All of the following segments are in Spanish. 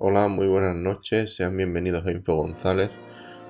Hola, muy buenas noches, sean bienvenidos a Info González,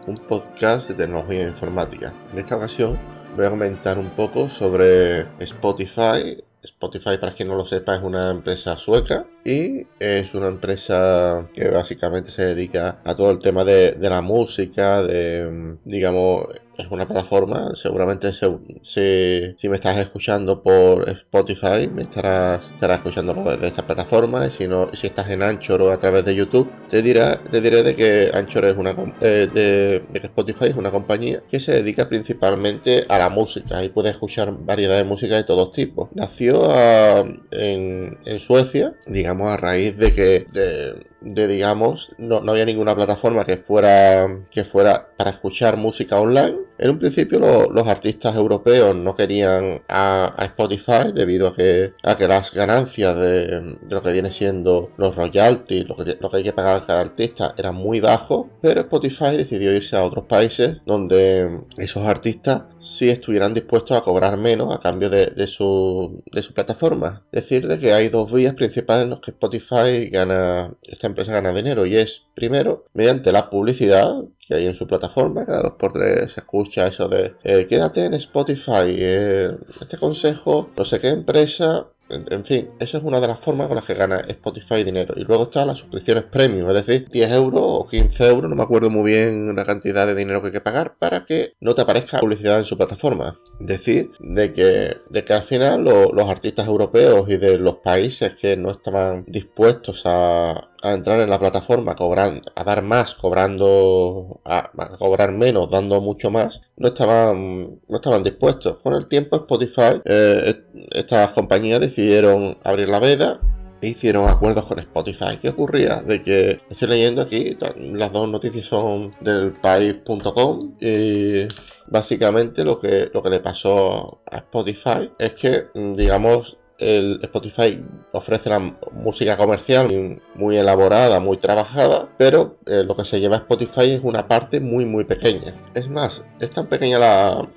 un podcast de tecnología informática. En esta ocasión voy a comentar un poco sobre Spotify. Spotify, para quien no lo sepa, es una empresa sueca y es una empresa que básicamente se dedica a todo el tema de, la música, de, digamos, es una plataforma, seguramente si, me estás escuchando por Spotify, me estarás, estarás escuchando desde esta plataforma, y si no, si estás en Anchor o a través de YouTube, te dirá, te diré de que Anchor es una eh, de, que Spotify es una compañía que se dedica principalmente a la música. Y puedes escuchar variedad de música de todos tipos. Nació ah, en, en Suecia, digamos a raíz de que, de, digamos, no, no, había ninguna plataforma que fuera, que fuera para escuchar música online en un principio los artistas europeos no querían a, Spotify debido a que, a que las ganancias de, lo que viene siendo los royalties, lo que, lo que hay que pagar cada artista eran muy bajos, pero Spotify decidió irse a otros países donde esos artistas sí estuvieran dispuestos a cobrar menos a cambio de, su, de su plataforma. Decir, de que hay dos vías principales en las que Spotify gana, esta empresa gana dinero y es primero mediante la publicidad que hay en su plataforma. Cada dos por tres se escucha eso de eh, quédate en Spotify. Eh, este consejo, no sé qué empresa en, fin, esa es una de las formas con las que gana Spotify dinero. Y luego están las suscripciones premium, es decir, 10 euros o 15 euros, no me acuerdo muy bien la cantidad de dinero que hay que pagar para que no te aparezca publicidad en su plataforma. Es decir, de que, de que al final los artistas europeos y de los países que no estaban dispuestos a, a entrar en la plataforma, cobrar, a dar más, cobrando, a, cobrar menos, dando mucho más, no estaban, no estaban dispuestos. Con el tiempo Spotify, eh, estas compañías decidieron abrir la veda e hicieron acuerdos con Spotify. ¿Qué ocurría? De que estoy leyendo aquí, las dos noticias son del país.com y básicamente lo que, lo que le pasó a Spotify es que, digamos, Spotify ofrece la música comercial muy elaborada, muy trabajada, pero eh, lo que se lleva a Spotify es una parte muy muy pequeña. Es más, es tan pequeña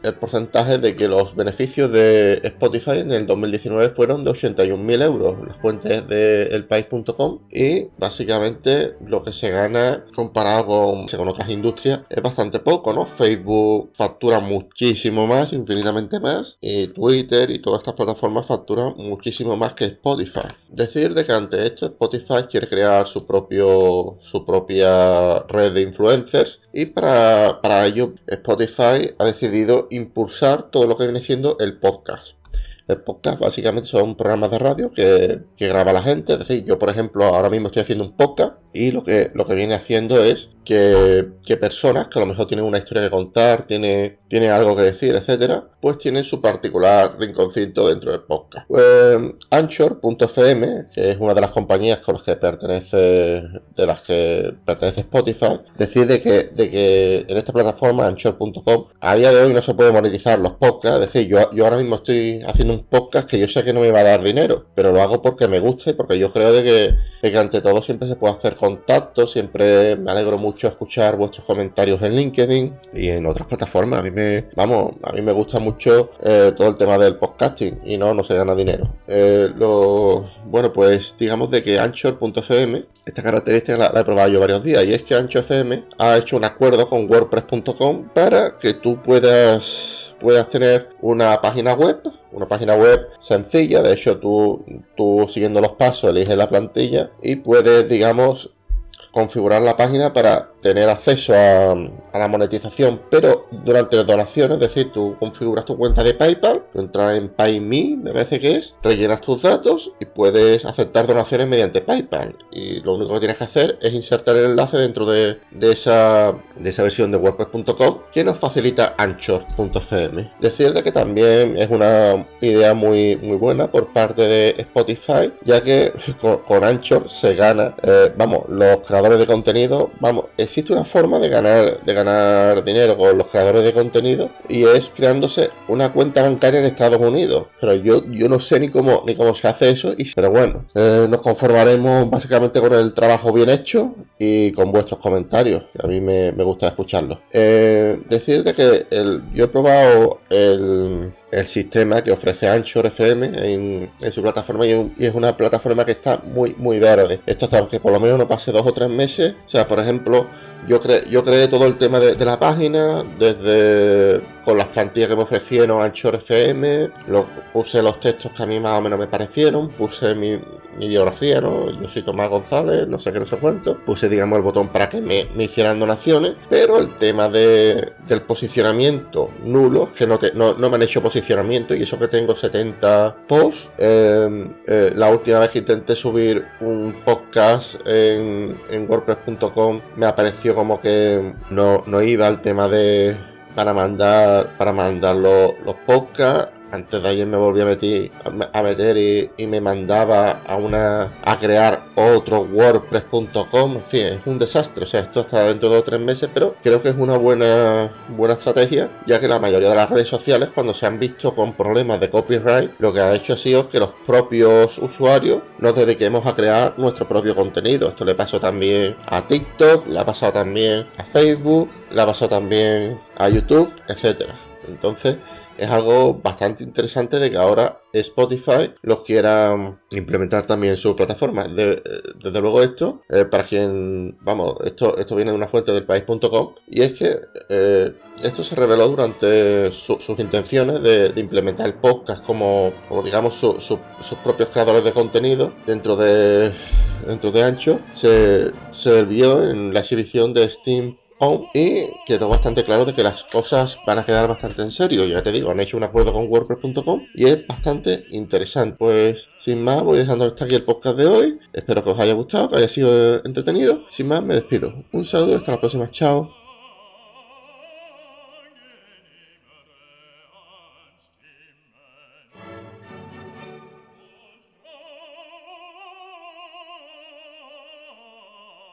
el porcentaje de que los beneficios de Spotify en el 2019 fueron de 81.000 euros. Las fuentes de elpaís.com y básicamente lo que se gana comparado con, con otras industrias es bastante poco, ¿no? Facebook factura muchísimo más, infinitamente más, y Twitter y todas estas plataformas facturan muchísimo más que Spotify. Decir de que ante esto Spotify quiere crear su, propio, su propia red de influencers y para, para ello Spotify ha decidido impulsar todo lo que viene siendo el podcast. Podcast básicamente son programas de radio que, que, graba la gente. Es decir, yo por ejemplo ahora mismo estoy haciendo un podcast y lo que, lo que viene haciendo es que, personas que a lo mejor tienen una historia que contar, tiene, tiene algo que decir, etcétera, pues tienen su particular rinconcito dentro del podcast. Pues Anchor.fm, que es una de las compañías con las que pertenece, de las que pertenece Spotify, decide que, de que en esta plataforma, Anchor.com, a día de hoy no se puede monetizar los podcasts. Es decir, yo, yo ahora mismo estoy haciendo un podcast que yo sé que no me va a dar dinero, pero lo hago porque me gusta y porque yo creo de que, que ante todo siempre se puede hacer contacto, siempre me alegro mucho escuchar vuestros comentarios en LinkedIn y en otras plataformas. A mí me, vamos, a mí me gusta mucho eh, todo el tema del podcasting y no, no se gana dinero. Eh, lo, bueno, pues digamos de que Anchor.fm, esta característica la, he probado yo varios días y es que Anchor.fm ha hecho un acuerdo con WordPress.com para que tú puedas puedas tener una página web, una página web sencilla, de hecho tú, tú siguiendo los pasos eliges la plantilla y puedes, digamos, configurar la página para tener acceso a, la monetización, pero durante las donaciones, es decir, tú configuras tu cuenta de PayPal, tú entras en PayMe, me parece que es, rellenas tus datos y puedes aceptar donaciones mediante PayPal. Y lo único que tienes que hacer es insertar el enlace dentro de, esa, de esa versión de WordPress.com que nos facilita Anchor.fm. Decir de que también es una idea muy, muy buena por parte de Spotify, ya que con, Anchor se gana, eh, vamos, los creadores de contenido, vamos, existe una forma de ganar, de ganar dinero con los creadores de contenido y es creándose una cuenta bancaria en Estados Unidos. Pero yo, yo no sé ni cómo, ni cómo se hace eso, pero bueno, eh, nos conformaremos básicamente con el trabajo bien hecho y con vuestros comentarios, a mí me, gusta escucharlos. Eh, decirte que el, yo he probado el el sistema que ofrece Anchor FM en, su plataforma y, es una plataforma que está muy muy verde. Esto hasta que por lo menos no pase dos o tres meses. O sea, por ejemplo, yo, cre yo creé todo el tema de, la página desde con las plantillas que me ofrecieron Anchor FM, puse los textos que a mí más o menos me parecieron, puse mi, biografía, ¿no? Yo soy Tomás González, no sé qué, no sé cuánto. Puse, digamos, el botón para que me, hicieran donaciones, pero el tema de, del posicionamiento nulo, que no, te, no, no me han hecho posicionamiento y eso que tengo 70 posts. Em, eh, la última vez que intenté subir un podcast en, WordPress.com me apareció como que no, no iba al tema de para mandar para mandar los, los podcasts antes de ayer me volví a meter, a meter y, me mandaba a una a crear otro wordpress.com en fin es un desastre. O sea esto está dentro de dos o tres meses pero creo que es una buena buena estrategia ya que la mayoría de las redes sociales cuando se han visto con problemas de copyright lo que ha hecho ha sido que los propios usuarios nos dediquemos a crear nuestro propio contenido. Esto le pasó también a TikTok le ha pasado también a Facebook le ha pasado también a YouTube etcétera. Entonces es algo bastante interesante de que ahora Spotify lo quiera implementar también en su plataforma. desde luego esto, eh, para quien, vamos, esto, esto viene de una fuente del país.com y es que eh, esto se reveló durante sus intenciones de, implementar el podcast como, digamos, sus propios creadores de contenido dentro de, dentro de Ancho. Se, se vio en la exhibición de Steam y quedó bastante claro de que las cosas van a quedar bastante en serio. Ya te digo, han hecho un acuerdo con WordPress.com y es bastante interesante. Pues sin más, voy dejando hasta aquí el podcast de hoy. Espero que os haya gustado, que haya sido entretenido. Sin más, me despido. Un saludo, hasta la próxima. Chao.